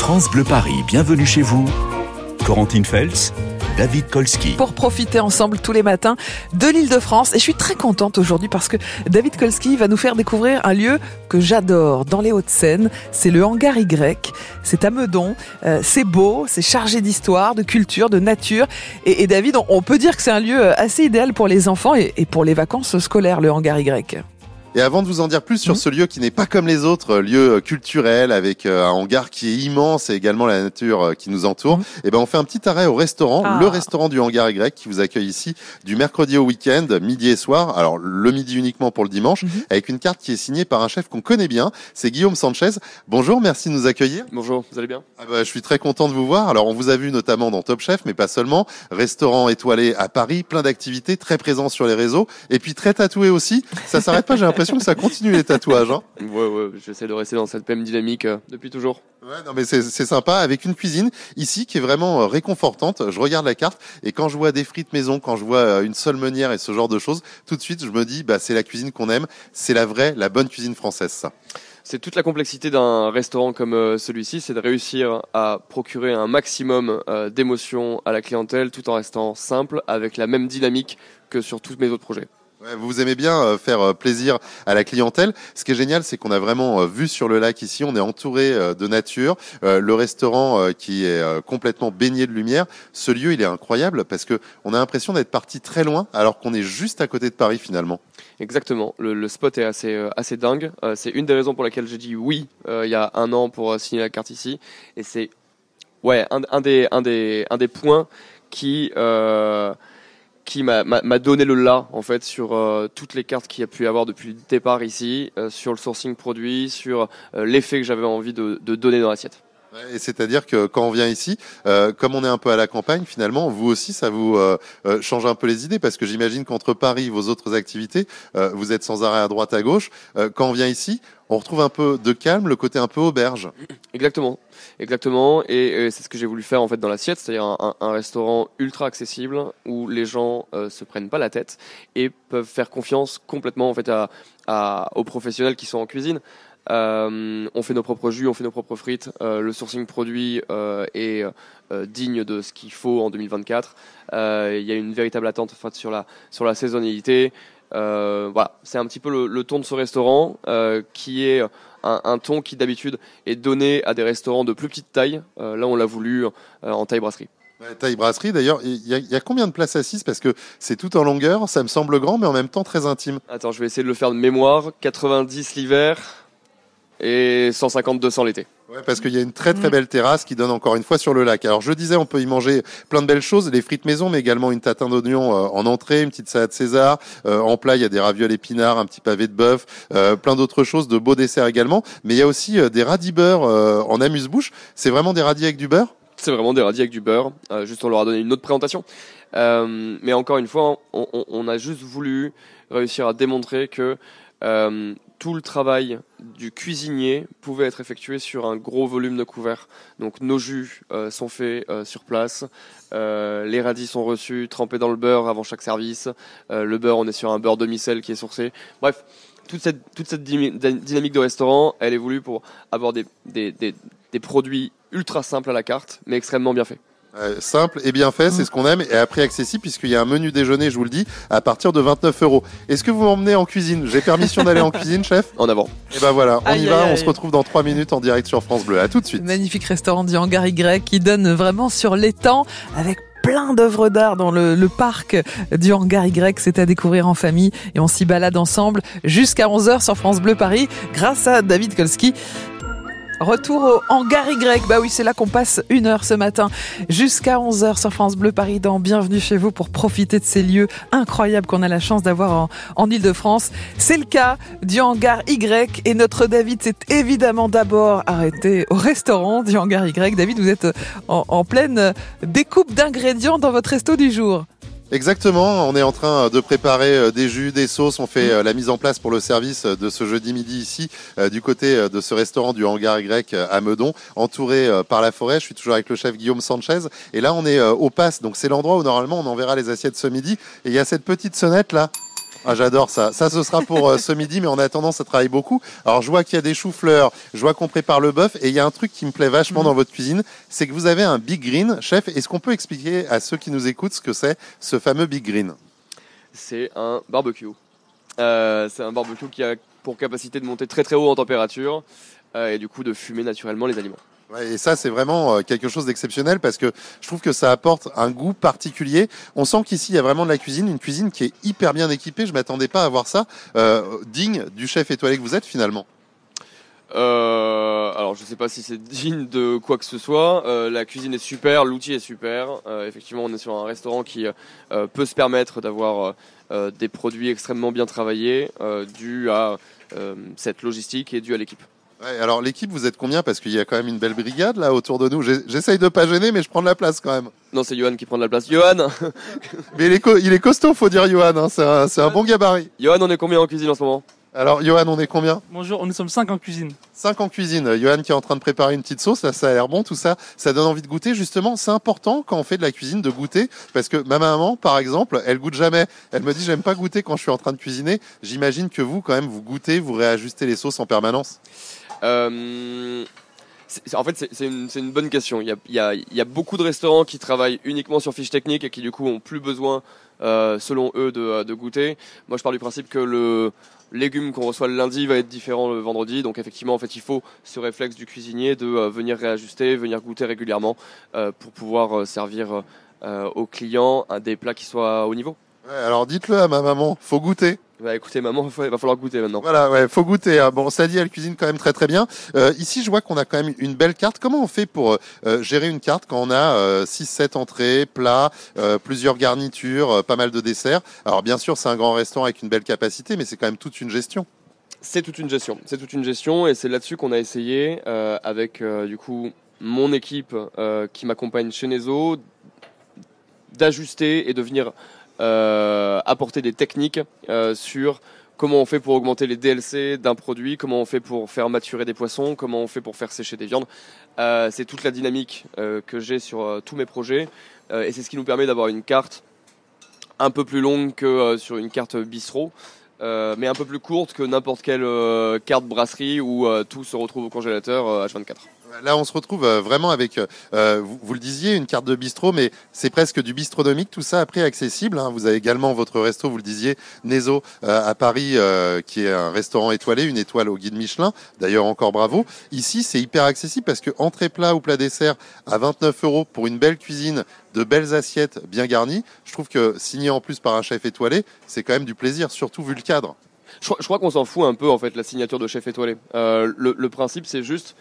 France Bleu Paris, bienvenue chez vous. Corentine Feltz, David Kolski. Pour profiter ensemble tous les matins de l'île de France. Et je suis très contente aujourd'hui parce que David Kolski va nous faire découvrir un lieu que j'adore dans les Hauts-de-Seine. C'est le Hangar Y. C'est à Meudon. Euh, c'est beau, c'est chargé d'histoire, de culture, de nature. Et, David, on, peut dire que c'est un lieu assez idéal pour les enfants et pour les vacances scolaires, le Hangar Y. Et avant de vous en dire plus sur Mhm. ce lieu qui n'est pas comme les autres, euh, lieu euh, culturel avec euh, un hangar qui est immense et également la nature qui nous entoure, Mhm. et ben on fait un petit arrêt au restaurant, Ah. le restaurant du hangar Y qui vous accueille ici du mercredi au week-end, midi et soir. Alors le midi uniquement pour le dimanche, Mhm. avec une carte qui est signée par un chef qu'on connaît bien, c'est Guillaume Sanchez. Bonjour, merci de nous accueillir. Bonjour, vous allez bien? Ah bah, je suis très content de vous voir. Alors, on vous a vu notamment dans Top Chef, mais pas seulement. Restaurant étoilé à Paris, plein d'activités, très présent sur les réseaux, et puis très tatoué aussi. Ça s'arrête pas. J'ai l'impression que ça continue les tatouages. Hein. Ouais, ouais, j'essaie de rester dans cette même dynamique euh, depuis toujours. Ouais, non, mais c'est sympa avec une cuisine ici qui est vraiment euh, réconfortante. Je regarde la carte et quand je vois des frites maison, quand je vois euh, une seule meunière et ce genre de choses, tout de suite je me dis bah c'est la cuisine qu'on aime, c'est la vraie, la bonne cuisine française ça. C'est toute la complexité d'un restaurant comme celui-ci, c'est de réussir à procurer un maximum d'émotions à la clientèle tout en restant simple avec la même dynamique que sur tous mes autres projets. Vous aimez bien euh, faire euh, plaisir à la clientèle. Ce qui est génial, c'est qu'on a vraiment euh, vue sur le lac ici. On est entouré de nature. Le restaurant qui est complètement baigné de lumière. Ce lieu, il est incroyable parce que on a l'impression d'être parti très loin, alors qu'on est juste à côté de Paris finalement. Exactement, le, spot est assez, assez dingue. C'est une des raisons pour laquelle j'ai dit oui il y a un an pour signer la carte ici. Et c'est ouais, un, un, des, un, des, un des points qui, euh, qui m'a- donné le là en fait sur euh, toutes les cartes qu'il y a pu avoir depuis le départ ici, euh, sur le sourcing produit, sur euh, l'effet que j'avais envie de donner dans l'assiette. Et c'est-à-dire que quand on vient ici, euh, comme on est un peu à la campagne, finalement, vous aussi, ça vous euh, euh, change un peu les idées parce que j'imagine qu'entre Paris, vos autres activités, euh, vous êtes sans arrêt à droite, à gauche. Euh, quand on vient ici, on retrouve un peu de calme, le côté un peu auberge. Exactement, exactement. Et, euh, c'est ce que j'ai voulu faire en fait dans l'assiette, c'est-à-dire un- un restaurant ultra accessible où les gens euh, se prennent pas la tête et peuvent faire confiance complètement en fait à, à- aux professionnels qui sont en cuisine. Euh, on fait nos propres jus, on fait nos propres frites. euh, le sourcing produit euh, est digne de ce qu'il faut en 2024. Euh, Il y a une véritable attente en fait, sur la sur la saisonnalité. Voilà, c'est un petit peu le, le ton de ce restaurant qui est un, un ton qui d'habitude est donné à des restaurants de plus petite taille. Là, on l'a voulu en taille brasserie. Ouais, taille brasserie, d'ailleurs, il y, y a combien de places assises? Parce que c'est tout en longueur, ça me semble grand, mais en même temps très intime. Attends, je vais essayer de le faire de mémoire. 90 l'hiver et 150-200 l'été. Ouais, parce qu'il y a une très très Mm. belle terrasse qui donne encore une fois sur le lac. Alors je disais, on peut y manger plein de belles choses, les frites maison, mais également une tatin d'oignon euh, en entrée, une petite salade César. Euh, en plat, il y a des ravioles épinards, un petit pavé de bœuf, euh, plein d'autres choses, de beaux desserts également. Mais il y a aussi euh, des radis beurre euh, en amuse-bouche. C'est vraiment des radis avec du beurre? C'est vraiment des radis avec du beurre. Euh, juste, on leur a donné une autre présentation. Euh, mais encore une fois, on, on- on a juste voulu réussir à démontrer que euh, tout le travail du cuisinier pouvait être effectué sur un gros volume de couverts. Donc nos jus euh, sont faits euh, sur place, euh, les radis sont reçus, trempés dans le beurre avant chaque service. Le beurre, on est sur un beurre demi-sel qui est sourcé. Bref, toute cette, dynamique de restaurant, elle est voulue pour avoir des produits ultra simples à la carte, mais extrêmement bien faits. Euh, simple et bien fait, c'est ce qu'on aime, et à prix accessible puisqu'il y a un menu déjeuner, je vous le dis, à partir de 29 euros. Est-ce que vous m'emmenez en cuisine? J'ai permission d'aller en cuisine, chef? En avant. Et ben voilà, on Aïe, y va, aïe, on aïe. se retrouve dans 3 minutes en direct sur France Bleu. À tout de suite. Magnifique restaurant du Hangar Y qui donne vraiment sur l'étang avec plein d'œuvres d'art dans le, le parc du Hangar Y. C'est à découvrir en famille et on s'y balade ensemble jusqu'à 11h sur France Bleu Paris grâce à David Kolski. Retour au Hangar Y. Bah oui, c'est là qu'on passe une heure ce matin jusqu'à 11h sur France Bleu Paris dans Bienvenue chez vous pour profiter de ces lieux incroyables qu'on a la chance d'avoir en, en Ile-de-France. C'est le cas du Hangar Y et notre David s'est évidemment d'abord arrêté au restaurant du Hangar Y. David, vous êtes en, en pleine découpe d'ingrédients dans votre resto du jour. Exactement, on est en train de préparer euh, des jus, des sauces, on fait euh, la mise en place pour le service euh, de ce jeudi midi ici, du côté de ce restaurant du Hangar euh, à Meudon, entouré par la forêt. Je suis toujours avec le chef Guillaume Sanchez, et là on est au Pass, donc c'est l'endroit où normalement on enverra les assiettes ce midi, et il y a cette petite sonnette là. Ah, j'adore ça. Ça, ce sera pour euh, ce midi, mais en attendant, ça travaille beaucoup. Alors, je vois qu'il y a des choux-fleurs, je vois qu'on prépare le bœuf, et il y a un truc qui me plaît vachement Mhm. dans votre cuisine, c'est que vous avez un Big Green, chef. Est-ce qu'on peut expliquer à ceux qui nous écoutent ce que c'est, ce fameux Big Green? C'est un barbecue. Euh, c'est un barbecue qui a pour capacité de monter très très haut en température euh, et du coup de fumer naturellement les aliments. Et ça, c'est vraiment euh, quelque chose d'exceptionnel parce que je trouve que ça apporte un goût particulier. On sent qu'ici, il y a vraiment de la cuisine, une cuisine qui est hyper bien équipée. Je m'attendais pas à voir ça, euh, digne du chef étoilé que vous êtes finalement. Euh, alors je sais pas si c'est digne de quoi que ce soit. La cuisine est super, l'outil est super. Effectivement, on est sur un restaurant qui peut se permettre d'avoir des produits extrêmement bien travaillés, dû à cette logistique et dû à l'équipe. Ouais, alors l'équipe, vous êtes combien? Parce qu'il y a quand même une belle brigade là autour de nous. J'essaye de pas gêner, mais je prends de la place quand même. Non, c'est Johan qui prend de la place. Johan, Mais il est, co- il est costaud, faut dire Johan. Hein, c'est un, c'est un bon gabarit. Johan, on est combien en cuisine en ce moment? Alors Johan, on est combien? Bonjour, nous sommes cinq en cuisine. 5 en cuisine. Johan qui est en train de préparer une petite sauce, là ça a l'air bon, tout ça, ça donne envie de goûter. Justement, c'est important quand on fait de la cuisine de goûter, parce que ma maman, par exemple, elle goûte jamais. Elle me dit j'aime pas goûter quand je suis en train de cuisiner. J'imagine que vous, quand même, vous goûtez, vous réajustez les sauces en permanence. Euh, en fait, c'est- une, bonne question. Il y, a, beaucoup de restaurants qui travaillent uniquement sur fiches techniques et qui du coup ont plus besoin, euh, selon eux, de, goûter. Moi, je pars du principe que le légume qu'on reçoit le lundi va être différent le vendredi. Donc effectivement, en fait, il faut ce réflexe du cuisinier de euh, venir réajuster, venir goûter régulièrement pour pouvoir servir aux clients des plats qui soient au niveau. Alors dites-le à ma maman, faut goûter. Bah écoutez, maman, il va falloir goûter maintenant. Voilà, ouais, faut goûter. hein. Bon, dit, elle cuisine quand même très très bien. Euh, ici, je vois qu'on a quand même une belle carte. Comment on fait pour euh, gérer une carte quand on a 6-7 entrées, plats, euh, plusieurs garnitures, euh, pas mal de desserts? Alors bien sûr, c'est un grand restaurant avec une belle capacité, mais c'est quand même toute une gestion. C'est toute une gestion. C'est toute une gestion et c'est là-dessus qu'on a essayé euh, avec euh, du coup mon équipe euh, qui m'accompagne chez Nezo d'ajuster et de venir euh, apporter des techniques euh, sur comment on fait pour augmenter les DLC d'un produit, comment on fait pour faire maturer des poissons, comment on fait pour faire sécher des viandes. Euh, c'est toute la dynamique euh, que j'ai sur euh, tous mes projets euh, et c'est ce qui nous permet d'avoir une carte un peu plus longue que euh, sur une carte bistrot. Euh, mais un peu plus courte que n'importe quelle euh, carte brasserie où euh, tout se retrouve au congélateur euh, H24. Là, on se retrouve euh, vraiment avec, euh, vous, vous le disiez, une carte de bistrot, mais c'est presque du bistronomique, tout ça après accessible. hein. Vous avez également votre resto, vous le disiez, Nezo euh, à Paris, euh, qui est un restaurant étoilé, une étoile au guide Michelin. D'ailleurs, encore bravo. Ici, c'est hyper accessible parce que entrée plat ou plat dessert à 29 euros pour une belle cuisine, de belles assiettes bien garnies. Je trouve que signé en plus par un chef étoilé, c'est quand même du plaisir, surtout vu le cadre. Je, crois- je crois qu'on s'en fout un peu en fait la signature de chef étoilé. Euh, le, le principe c'est juste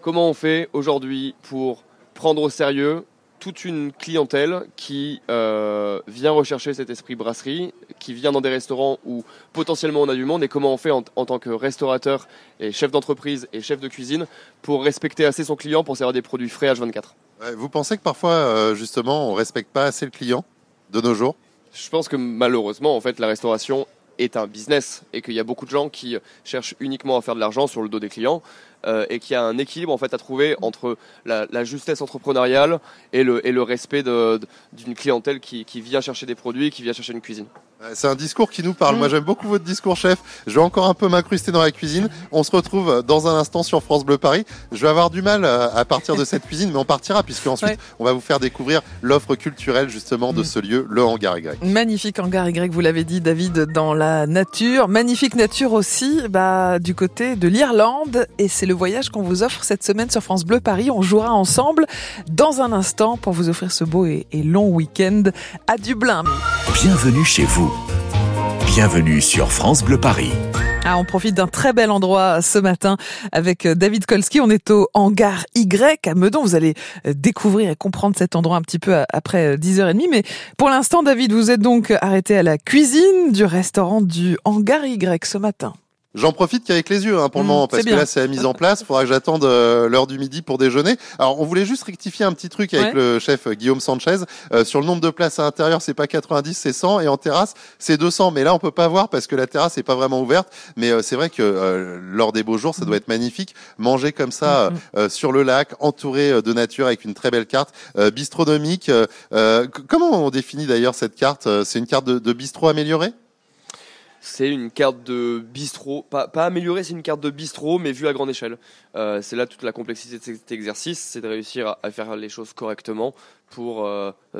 comment on fait aujourd'hui pour prendre au sérieux toute une clientèle qui euh, vient rechercher cet esprit brasserie, qui vient dans des restaurants où potentiellement on a du monde, et comment on fait en, en tant que restaurateur et chef d'entreprise et chef de cuisine pour respecter assez son client pour servir des produits frais H24. Ouais, Vous pensez que parfois, euh, justement, on respecte pas assez le client de nos jours? Je pense que malheureusement, en fait, la restauration est un business et qu'il y a beaucoup de gens qui cherchent uniquement à faire de l'argent sur le dos des clients euh, et qu'il y a un équilibre en fait à trouver entre la, justesse entrepreneuriale et le, et le respect d'une clientèle qui, qui vient chercher des produits, qui vient chercher une cuisine. C'est un discours qui nous parle. Mm. Moi, j'aime beaucoup votre discours, chef. Je vais encore un peu m'incruster dans la cuisine. On se retrouve dans un instant sur France Bleu Paris. Je vais avoir du mal euh, à partir de cette cuisine, mais on partira puisque ensuite, Ouais. on va vous faire découvrir l'offre culturelle justement de Mm. ce lieu, le hangar Y. Magnifique hangar Y, vous l'avez dit, David, dans la nature. Magnifique nature aussi, bah, du côté de l'Irlande. Et c'est le voyage qu'on vous offre cette semaine sur France Bleu Paris. On jouera ensemble dans un instant pour vous offrir ce beau et, et long week-end à Dublin. Bienvenue chez vous. Bienvenue sur France Bleu Paris. Ah, on profite d'un très bel endroit ce matin avec euh, David Kolski. On est au hangar Y à Meudon. Vous allez euh, découvrir et comprendre cet endroit un petit peu euh, après 10h30. Mais pour l'instant, David, vous êtes donc arrêté à la cuisine du restaurant du hangar Y ce matin. J'en profite qu'avec les yeux hein, pour le Mm, moment parce que là c'est la mise en place. Il faudra que j'attende euh, l'heure du midi pour déjeuner. Alors on voulait juste rectifier un petit truc avec Ouais. le chef euh, Guillaume Sanchez Euh, sur le nombre de places à l'intérieur. C'est pas 90, c'est 100 et en terrasse c'est 200. Mais là on peut pas voir parce que la terrasse est pas vraiment ouverte. Mais euh, c'est vrai que euh, lors des beaux jours ça doit être magnifique. Manger comme ça Mm, euh, euh, sur le lac, entouré de nature avec une très belle carte euh, bistronomique. comment on définit d'ailleurs cette carte C'est une carte de, de bistrot améliorée? C'est une carte de bistrot, pas, améliorée, c'est une carte de bistrot, mais vue à grande échelle. Euh, c'est là toute la complexité de cet exercice, c'est de réussir à, faire les choses correctement pour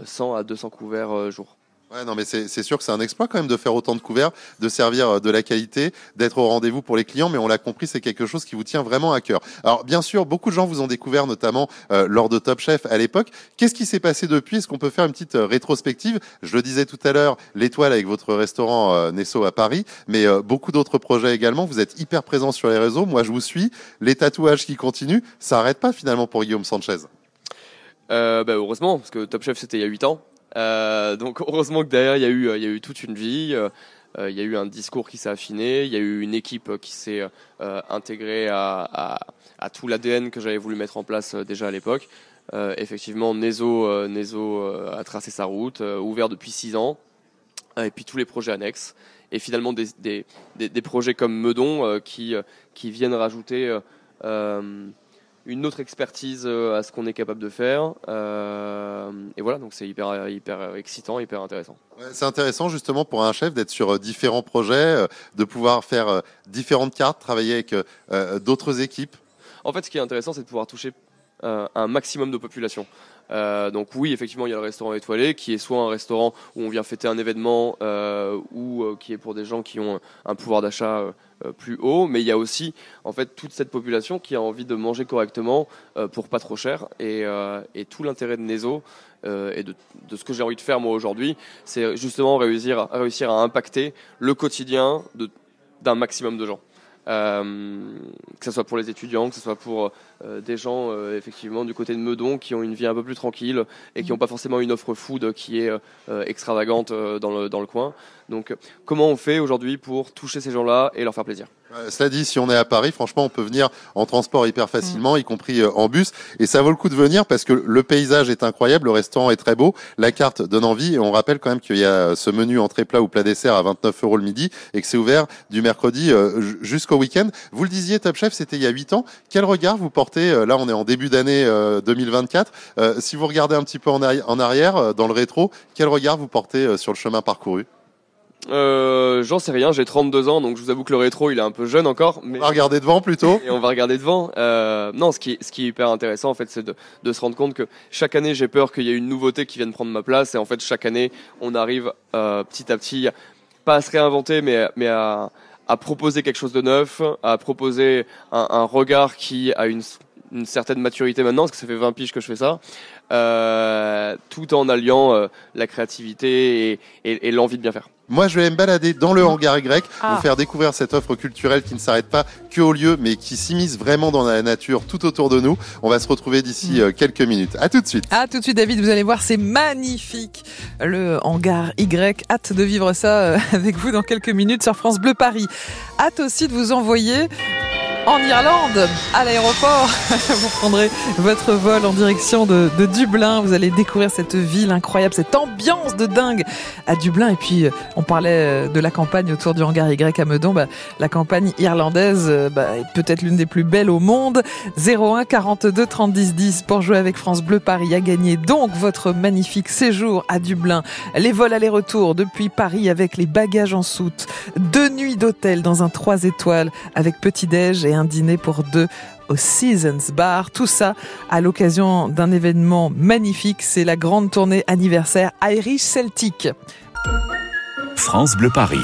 100 à 200 couverts jour. Ouais, non, mais c'est sûr que c'est un exploit quand même de faire autant de couverts, de servir euh, de la qualité, d'être au rendez-vous pour les clients, mais on l'a compris, c'est quelque chose qui vous tient vraiment à cœur. Alors, bien sûr, beaucoup de gens vous ont découvert, notamment euh, lors de Top Chef à l'époque. Qu'est-ce qui s'est passé depuis? Est-ce qu'on peut faire une petite euh, rétrospective? Je le disais tout à l'heure, l'étoile avec votre restaurant Nesso à Paris, mais beaucoup d'autres projets également. Vous êtes hyper présent sur les réseaux. Moi, je vous suis. Les tatouages qui continuent, ça arrête pas finalement pour Guillaume Sanchez? bah, heureusement, parce que Top Chef c'était il y a 8 ans. Euh, donc heureusement que derrière il y a eu il y a eu toute une vie. Euh, il y a eu un discours qui s'est affiné, il y a eu une équipe qui s'est euh, intégrée à, tout l'ADN que j'avais voulu mettre en place déjà à l'époque. effectivement, Nezo, a tracé sa route, ouvert depuis six ans, et puis tous les projets annexes, et finalement des, projets comme Meudon qui viennent rajouter une autre expertise euh, à ce qu'on est capable de faire. Euh, et voilà, donc c'est hyper, hyper excitant, hyper intéressant. c'est intéressant justement pour un chef d'être sur euh, différents projets, de pouvoir faire différentes cartes, travailler avec d'autres équipes. En fait, ce qui est intéressant, c'est de pouvoir toucher un maximum de population. Euh, donc oui, effectivement, il y a le restaurant étoilé, qui est soit un restaurant où on vient fêter un événement, euh, ou euh, qui est pour des gens qui ont un pouvoir d'achat plus haut, mais il y a aussi en fait toute cette population qui a envie de manger correctement pour pas trop cher. Et, tout l'intérêt de Nezo et de, ce que j'ai envie de faire moi aujourd'hui, c'est justement réussir, réussir à impacter le quotidien d'un maximum de gens. Euh, que ce soit pour les étudiants, que ce soit pour euh, des gens euh, effectivement du côté de Meudon qui ont une vie un peu plus tranquille et qui n'ont pas forcément une offre food qui est extravagante dans le, dans le coin. Donc comment on fait aujourd'hui pour toucher ces gens-là et leur faire plaisir cela dit, si on est à Paris, franchement, on peut venir en transport hyper facilement, y compris en bus, et ça vaut le coup de venir parce que le paysage est incroyable, le restaurant est très beau, la carte donne envie, et on rappelle quand même qu'il y a ce menu entrée plat ou plat dessert à 29 euros le midi, et que c'est ouvert du mercredi jusqu'au week-end. Vous le disiez, Top Chef, c'était il y a 8 ans. Quel regard vous portez euh, Là, on est en début d'année 2024. Euh, euh, si vous regardez un petit peu en, arrière, dans le rétro, quel regard vous portez sur le chemin parcouru? J'en sais rien, j'ai 32 ans, donc je vous avoue que le rétro, il est un peu jeune encore. Mais... On va regarder devant plutôt. Et on va regarder devant. non, ce qui, est, ce qui est hyper intéressant, en fait, c'est de, de, se rendre compte que chaque année, j'ai peur qu'il y ait une nouveauté qui vienne prendre ma place. Et en fait, chaque année, on arrive petit à petit, pas à se réinventer, mais, mais à, à proposer quelque chose de neuf, à proposer un, un regard qui a une, une, certaine maturité maintenant, parce que ça fait 20 piges que je fais ça, euh, tout en alliant euh, la créativité et, et, et l'envie de bien faire. Moi, je vais me balader dans le hangar Y, ah. vous faire découvrir cette offre culturelle qui ne s'arrête pas que au lieu, mais qui s'immisce vraiment dans la nature tout autour de nous. On va se retrouver d'ici mm. euh, quelques minutes. À tout de suite. À tout de suite, David. Vous allez voir, c'est magnifique. Le hangar Y. Hâte de vivre ça euh, avec vous dans quelques minutes sur France Bleu Paris. Hâte aussi de vous envoyer en Irlande, à l'aéroport. Vous prendrez votre vol en direction de, Dublin. Vous allez découvrir cette ville incroyable, cette ambiance de dingue à Dublin. Et puis, euh, on parlait euh, de la campagne autour du hangar Y à Meudon. Bah, la campagne irlandaise euh, bah, est peut-être l'une des plus belles au monde. 01 42 30 10 10 pour jouer avec France Bleu Paris à gagner donc votre magnifique séjour à Dublin. Les vols aller-retour depuis Paris avec les bagages en soute. Deux nuits d'hôtel dans un 3 étoiles avec petit-déj un dîner pour deux au Seasons Bar. Tout ça à l'occasion d'un événement magnifique. C'est la grande tournée anniversaire Irish Celtic. France Bleu Paris.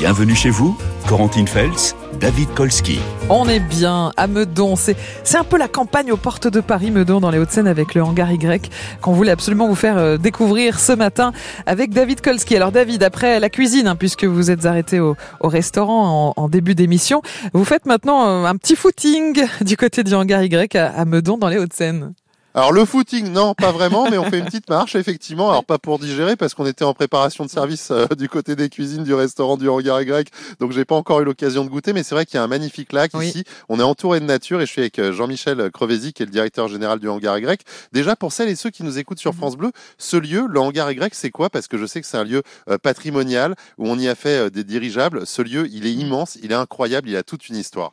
Bienvenue chez vous, Corentine Feltz, David Kolski. On est bien à Meudon. C'est, c'est un peu la campagne aux portes de Paris, Meudon, dans les Hauts-de-Seine, avec le hangar Y, qu'on voulait absolument vous faire euh, découvrir ce matin avec David Kolski. Alors, David, après la cuisine, hein, puisque vous êtes arrêté au, restaurant en, début d'émission, vous faites maintenant euh, un petit footing du côté du hangar Y à, à Meudon, dans les Hauts-de-Seine. Alors le footing, non, pas vraiment, mais on fait une petite marche, effectivement. Alors pas pour digérer, parce qu'on était en préparation de service euh, du côté des cuisines du restaurant du Hangar Y, donc j'ai pas encore eu l'occasion de goûter, mais c'est vrai qu'il y a un magnifique lac ici. On est entouré de nature et je suis avec euh, Jean-Michel Crevézy, qui est le directeur général du Hangar Y. Déjà pour celles et ceux qui nous écoutent sur mhm. France Bleu, ce lieu, le Hangar Y, c'est quoi? Parce que je sais que c'est un lieu euh, patrimonial où on y a fait des dirigeables. Ce lieu, il est mhm. immense, il est incroyable, il a toute une histoire.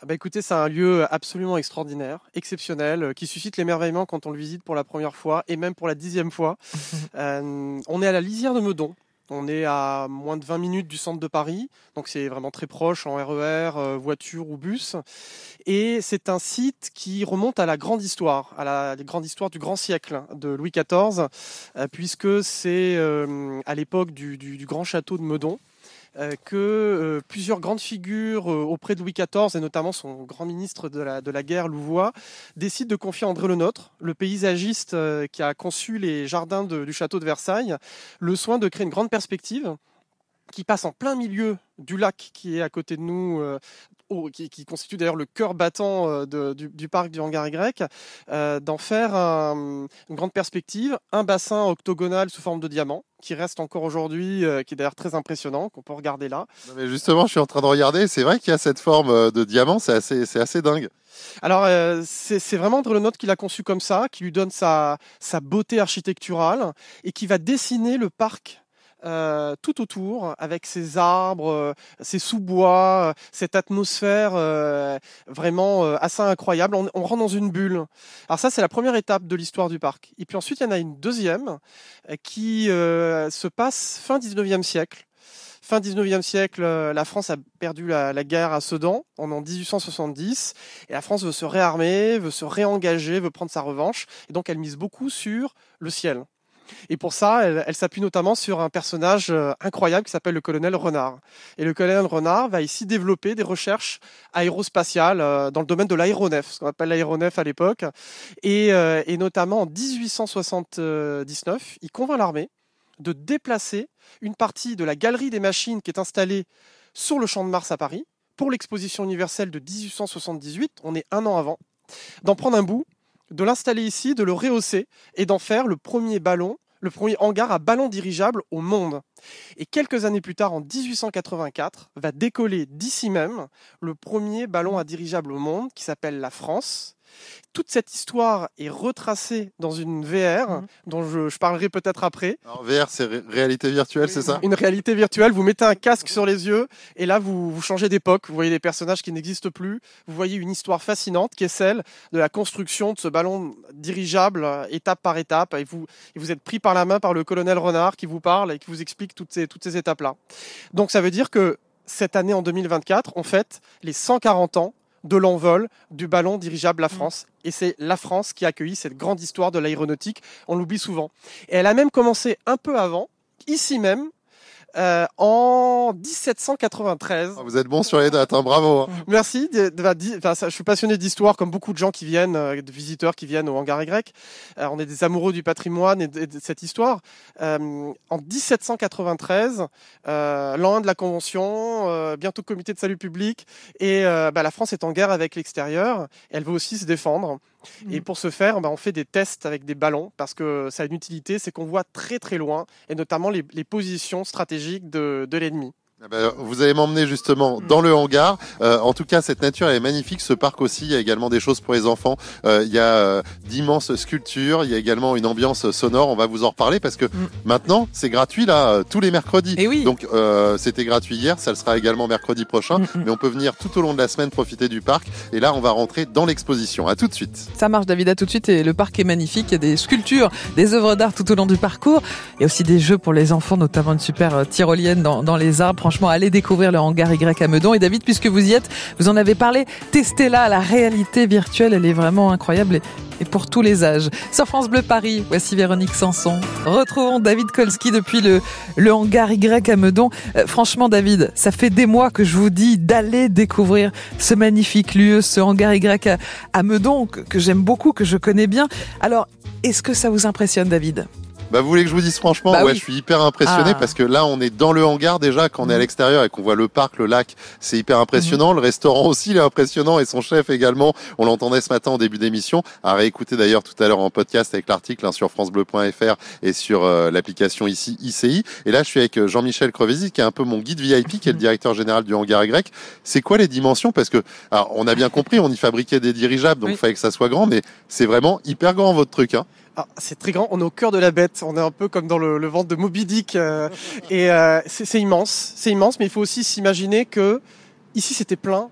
Ah bah écoutez, c'est un lieu absolument extraordinaire, exceptionnel, euh, qui suscite l'émerveillement quand on le visite pour la première fois et même pour la dixième fois. Euh, on est à la lisière de Meudon. On est à moins de 20 minutes du centre de Paris, donc c'est vraiment très proche en RER, euh, voiture ou bus. Et c'est un site qui remonte à la grande histoire, à la, grande histoire du grand siècle de Louis XIV, euh, puisque c'est à l'époque du, du, grand château de Meudon que euh, plusieurs grandes figures euh, auprès de Louis XIV, et notamment son grand ministre de la guerre, Louvois, décident de confier à André Le Nôtre, le paysagiste qui a conçu les jardins du château de Versailles, le soin de créer une grande perspective qui passe en plein milieu du lac qui est à côté de nous, qui, constitue d'ailleurs le cœur battant du, parc du hangar Y, d'en faire une grande perspective, un bassin octogonal sous forme de diamant, qui reste encore aujourd'hui, euh, qui est d'ailleurs très impressionnant, qu'on peut regarder là. mais justement, je suis en train de regarder, c'est vrai qu'il y a cette forme euh, de diamant, c'est assez, c'est assez dingue. Alors, euh, c'est vraiment le Note qui l'a conçu comme ça, qui lui donne sa, sa beauté architecturale et qui va dessiner le parc euh, tout autour, avec ces arbres, ces euh, sous-bois, euh, cette atmosphère vraiment assez incroyable. On, on, rentre dans une bulle. Alors ça, c'est la première étape de l'histoire du parc. Et puis ensuite, il y en a une deuxième qui se passe fin 19e siècle. Fin 19e siècle, la France a perdu la, la guerre à Sedan en 1870 et la France veut se réarmer, veut se réengager, veut prendre sa revanche et donc elle mise beaucoup sur le ciel. Et pour ça, elle, s'appuie notamment sur un personnage euh, incroyable qui s'appelle le colonel Renard. Et le colonel Renard va ici développer des recherches aérospatiales euh, dans le domaine de l'aéronef, ce qu'on appelle l'aéronef à l'époque. Et, euh, et notamment en 1879, il convainc l'armée de déplacer une partie de la galerie des machines qui est installée sur le champ de Mars à Paris pour l'exposition universelle de 1878, on est un an avant, d'en prendre un bout de l'installer ici, de le rehausser et d'en faire le premier ballon, le premier hangar à ballon dirigeable au monde. Et quelques années plus tard, en 1884, va décoller d'ici même le premier ballon à dirigeable au monde qui s'appelle la France toute cette histoire est retracée dans une VR mhm. dont je, parlerai peut-être après. Alors, VR, c'est réalité virtuelle, c'est ça? Une réalité virtuelle. Vous mettez un casque sur les yeux et là, vous, vous changez d'époque. Vous voyez des personnages qui n'existent plus. Vous voyez une histoire fascinante qui est celle de la construction de ce ballon dirigeable étape par étape. Et vous, et vous êtes pris par la main par le colonel Renard qui vous parle et qui vous explique toutes ces, toutes ces étapes-là. Donc ça veut dire que cette année en 2024, on fête les 140 ans de l'envol du ballon dirigeable La France. Et c'est la France qui a accueilli cette grande histoire de l'aéronautique. On l'oublie souvent. Et elle a même commencé un peu avant, ici même, euh, en 1793. Ah, vous êtes bon sur les dates, hein, bravo. Hein. Merci. je suis passionné d'histoire, comme beaucoup de gens qui viennent, euh, de visiteurs qui viennent au hangar Y. Euh, on est des amoureux du patrimoine et de, cette histoire. en 1793, l'an 1 de la Convention, bientôt comité de salut public, et bah, la France est en guerre avec l'extérieur. Elle veut aussi se défendre. Et mm. pour ce faire, bah, on fait des tests avec des ballons parce que ça a une utilité, c'est qu'on voit très très loin et notamment les, positions stratégiques de l'ennemi. Ah ben, vous allez m'emmener justement dans le hangar. Euh, en tout cas, cette nature est magnifique. Ce parc aussi, il y a également des choses pour les enfants. Euh, il y a euh, d'immenses sculptures. Il y a également une ambiance sonore. On va vous en reparler parce que mm. maintenant, c'est gratuit là tous les mercredis. Et eh oui. Donc c'était gratuit hier, ça le sera également mercredi prochain. Mm, mm. Mais on peut venir tout au long de la semaine profiter du parc. Et là, on va rentrer dans l'exposition. À tout de suite. Ça marche, David. À tout de suite. Et le parc est magnifique. Il y a des sculptures, des œuvres d'art tout au long du parcours. Il y a aussi des jeux pour les enfants, notamment une super tyrolienne dans, dans les arbres franchement, allez découvrir le hangar Y à Meudon. Et David, puisque vous y êtes, vous en avez parlé, testez-la, la réalité virtuelle, elle est vraiment incroyable. Et pour tous les âges. Sur France Bleu Paris, voici Véronique Sanson. Retrouvons David Kolski depuis le, le hangar Y à Meudon. Euh, franchement, David, ça fait des mois que je vous dis d'aller découvrir ce magnifique lieu, ce hangar Y à, Meudon, que j'aime beaucoup, que je connais bien. Alors, est-ce que ça vous impressionne, David? Bah, vous voulez que je vous dise franchement, bah ouais, je suis hyper impressionné ah. parce que là, on est dans le hangar déjà, quand on est à l'extérieur et qu'on voit le parc, le lac, c'est hyper impressionnant. Mhm. Le restaurant aussi, il est impressionnant et son chef également. On l'entendait ce matin en début d'émission. À réécouter d'ailleurs tout à l'heure en podcast avec l'article hein, sur francebleu.fr et sur euh, l'application ici ICI. Et là, je suis avec euh, Jean-Michel Crevesi, qui est un peu mon guide VIP, qui est le mhm. directeur général du hangar Y. C'est quoi les dimensions? Parce que, alors, on a bien compris, on y fabriquait des dirigeables, donc il fallait que ça soit grand, mais c'est vraiment hyper grand votre truc. Hein. Ah, c'est très grand. On est au cœur de la bête. On est un peu comme dans le, ventre de Moby Dick. Euh, et euh, c'est immense. C'est immense, mais il faut aussi s'imaginer que ici c'était plein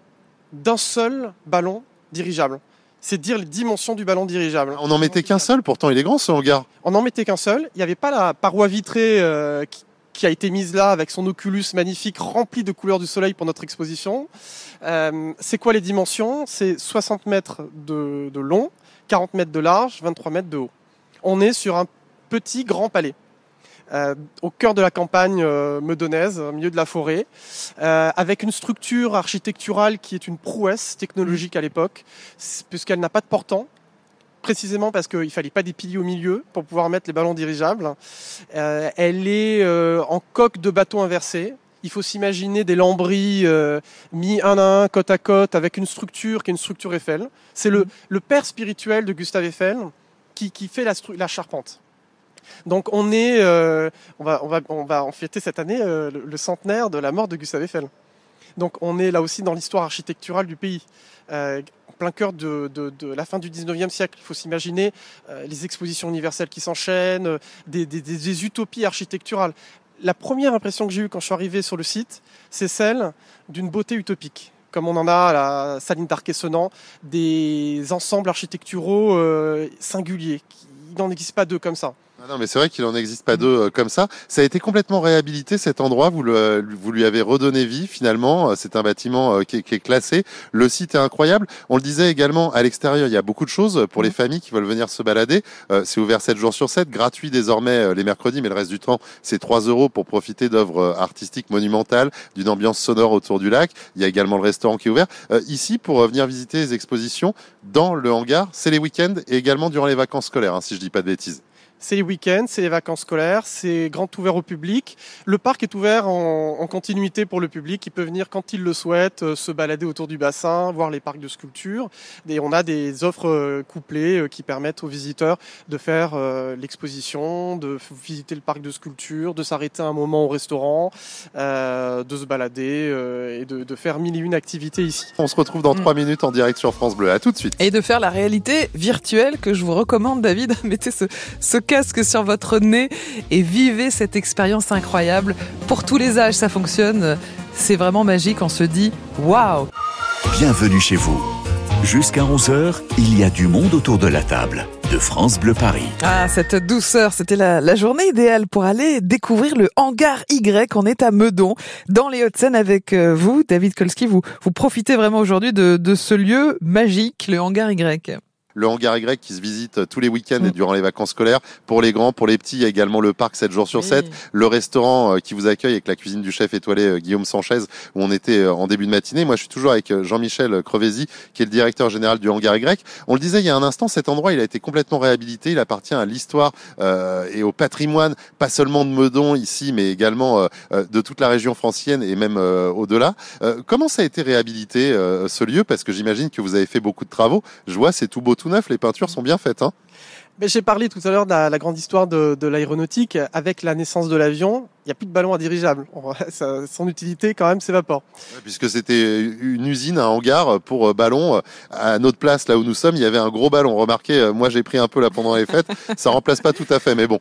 d'un seul ballon dirigeable. C'est dire les dimensions du ballon dirigeable. On n'en mettait qu'un seul. Pourtant, il est grand ce hangar. On n'en mettait qu'un seul. Il n'y avait pas la paroi vitrée euh, qui a été mise là avec son Oculus magnifique rempli de couleurs du soleil pour notre exposition. C'est quoi les dimensions? C'est 60 mètres de, de long, 40 mètres de large, 23 mètres de haut. On est sur un petit grand palais. Euh, au cœur de la campagne euh, meudonnaise, au milieu de la forêt, euh, avec une structure architecturale qui est une prouesse technologique à l'époque, puisqu'elle n'a pas de portant, précisément parce qu'il fallait pas des piliers au milieu pour pouvoir mettre les ballons dirigeables. Euh, elle est en coque de bateau inversé. Il faut s'imaginer des lambris mis un à un, côte à côte, avec une structure qui est une structure Eiffel. C'est le, le père spirituel de Gustave Eiffel qui, fait la, charpente. Donc on est, euh, on va, on va, on va en fêter cette année euh, le, centenaire de la mort de Gustave Eiffel. Donc on est là aussi dans l'histoire architecturale du pays. Euh, en plein cœur de, la fin du 19e siècle. Il faut s'imaginer euh, les expositions universelles qui s'enchaînent, euh, des, des utopies architecturales. La première impression que j'ai eue quand je suis arrivé sur le site, c'est celle d'une beauté utopique. Comme on en a à la Saline d'Arc-et-Senans, des ensembles architecturaux euh, singuliers. Il n'en existe pas deux comme ça. Ah non, mais c'est vrai qu'il en existe pas deux euh, comme ça. Ça a été complètement réhabilité cet endroit. Vous, le, vous lui avez redonné vie finalement. Euh, C'est un bâtiment euh, qui est, qui est classé. Le site est incroyable. On le disait également à l'extérieur. Il y a beaucoup de choses pour les familles qui veulent venir se balader. Euh, c'est ouvert 7 jours sur 7, gratuit désormais euh, les mercredis, mais le reste du temps c'est 3 euros pour profiter d'œuvres euh, artistiques monumentales, d'une ambiance sonore autour du lac. Il y a également le restaurant qui est ouvert. Euh, ici, pour euh, venir visiter les expositions dans le hangar, c'est les week-ends et également durant les vacances scolaires, hein, si je dis pas de bêtises. C'est les week-ends, c'est les vacances scolaires, c'est grand ouvert au public. Le parc est ouvert en, en continuité pour le public. Il peut venir quand il le souhaite, euh, se balader autour du bassin, voir les parcs de sculpture. Et on a des offres euh, couplées euh, qui permettent aux visiteurs de faire euh, l'exposition, de visiter le parc de sculpture, de s'arrêter un moment au restaurant, euh, de se balader euh, et de, de faire mille et une activités ici. On se retrouve dans. 3 minutes en direct sur France Bleu. À tout de suite. Et de faire la réalité virtuelle que je vous recommande, David. Mettez ce, ce casque sur votre nez et vivez cette expérience incroyable. Pour tous les âges, ça fonctionne. C'est vraiment magique. On se dit waouh. Bienvenue chez vous. Jusqu'à 11h, il y a du monde autour de la table de France Bleu Paris. Ah, cette douceur, c'était la, la journée idéale pour aller découvrir le hangar Y. On est à Meudon, dans les Hauts-de-Seine avec euh, vous, David Kolski. Vous, vous profitez vraiment aujourd'hui de, de ce lieu magique, le hangar Y. Le hangar Y qui se visite tous les week-ends Mm. et durant les vacances scolaires. Pour les grands, pour les petits, il y a également le parc 7 jours sur 7. Le restaurant euh, qui vous accueille avec la cuisine du chef étoilé euh, Guillaume Sanchez où on était euh, en début de matinée. Moi, je suis toujours avec Jean-Michel Crevézy qui est le directeur général du hangar Y. On le disait il y a un instant, cet endroit, il a été complètement réhabilité. Il appartient à l'histoire euh, et au patrimoine, pas seulement de Meudon ici, mais également euh, de toute la région francienne et même euh, au-delà. Euh, comment ça a été réhabilité euh, ce lieu? Parce que j'imagine que vous avez fait beaucoup de travaux. Je vois, c'est tout beau, tout neuf. Les peintures sont bien faites. Hein j'ai parlé tout à l'heure de la, la grande histoire de, de l'aéronautique. Avec la naissance de l'avion, il n'y a plus de ballon à dirigeable. Ça- son utilité, quand même, s'évapore. Ouais, Puisque c'était une usine, un hangar pour euh, ballons. À notre place, là où nous sommes, il y avait un gros ballon. Remarquez, euh, moi j'ai pris un peu là pendant les fêtes. Ça remplace pas tout à fait, mais bon.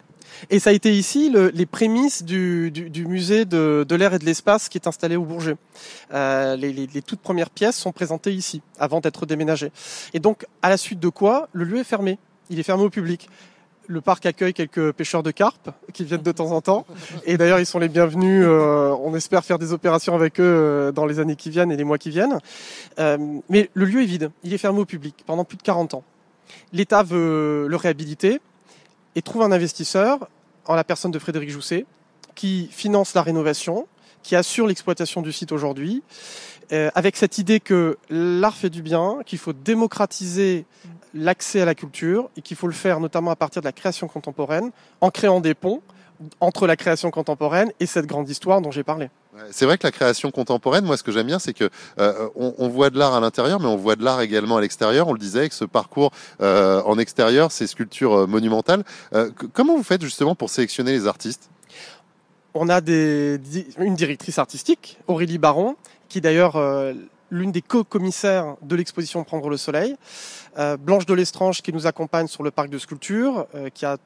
Et ça a été ici le- les prémices du, du- du musée de, de l'air et de l'espace qui est installé au Bourget. Euh, les, les- les toutes premières pièces sont présentées ici, avant d'être déménagées. Et donc, à la suite de quoi, le lieu est fermé. Il est fermé au public. Le parc accueille quelques pêcheurs de carpe qui viennent de temps en temps. Et d'ailleurs, ils sont les bienvenus. euh, on espère faire des opérations avec eux euh, dans les années qui viennent et les mois qui viennent. Euh, mais le lieu est vide. Il est fermé au public pendant plus de 40 ans. L'État veut le réhabiliter et trouve un investisseur en la personne de Frédéric Jousset qui finance la rénovation, qui assure l'exploitation du site aujourd'hui, euh, avec cette idée que l'art fait du bien, qu'il faut démocratiser l'accès à la culture et qu'il faut le faire notamment à partir de la création contemporaine, en créant des ponts entre la création contemporaine et cette grande histoire dont j'ai parlé. C'est vrai que la création contemporaine, moi, ce que j'aime bien, c'est que euh, on, on voit de l'art à l'intérieur, mais on voit de l'art également à l'extérieur. On le disait avec ce parcours euh, en extérieur, ces sculptures euh, monumentales. Euh, comment vous faites justement pour sélectionner les artistes? On a des, une directrice artistique, Aurélie Baron, qui est d'ailleurs euh, l'une des co-commissaires de l'exposition Prendre le Soleil. Euh, Blanche de l'Estrange qui nous accompagne sur le parc de sculpture, euh, qui a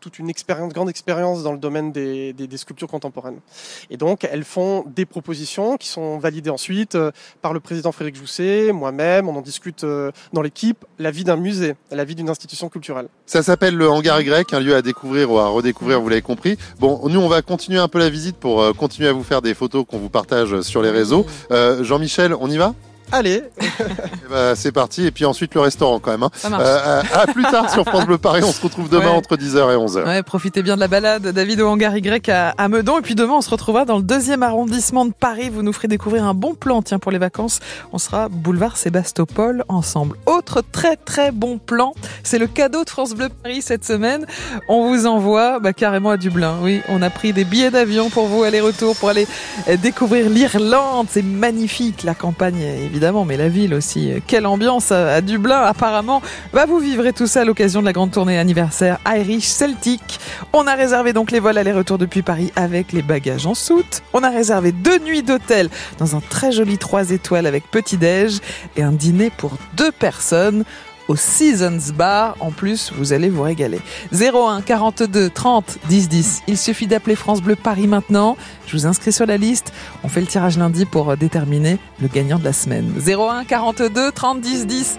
toute une expérience, grande expérience dans le domaine des, des, des, sculptures contemporaines. Et donc, elles font des propositions qui sont validées ensuite euh, par le président Frédéric Jousset, moi-même. On en discute euh, dans l'équipe. La vie d'un musée, la vie d'une institution culturelle. Ça s'appelle le Hangar Y, un lieu à découvrir ou à redécouvrir, vous l'avez compris. Bon, nous, on va continuer un peu la visite pour euh, continuer à vous faire des photos qu'on vous partage sur les réseaux. Euh, Jean-Michel, on y va? Allez bah, C'est parti, et puis ensuite le restaurant quand même. Hein. Ça marche. Euh, à plus tard sur France Bleu Paris, on se retrouve demain Ouais. entre 10h et 11h. Ouais, profitez bien de la balade, David au hangar Y à, à Meudon. Et puis demain, on se retrouvera dans le deuxième arrondissement de Paris. Vous nous ferez découvrir un bon plan, tiens, pour les vacances. On sera boulevard Sébastopol ensemble. Autre très très bon plan, c'est le cadeau de France Bleu Paris cette semaine. On vous envoie bah, carrément à Dublin. Oui, on a pris des billets d'avion pour vous aller-retour, pour aller euh, découvrir l'Irlande. C'est magnifique, la campagne évidemment, mais la ville aussi. Quelle ambiance à à Dublin apparemment. Bah, vous vivrez tout ça à l'occasion de la grande tournée anniversaire Irish Celtic. On a réservé donc les vols aller-retour depuis Paris avec les bagages en soute. On a réservé deux nuits d'hôtel dans un très joli 3 étoiles avec petit-déj et un dîner pour deux personnes au Seasons Bar. En plus, vous allez vous régaler. 01 42 30 10 10. Il suffit d'appeler France Bleu Paris maintenant. Je vous inscris sur la liste. On fait le tirage lundi pour euh, déterminer le gagnant de la semaine. 01 42 30 10 10.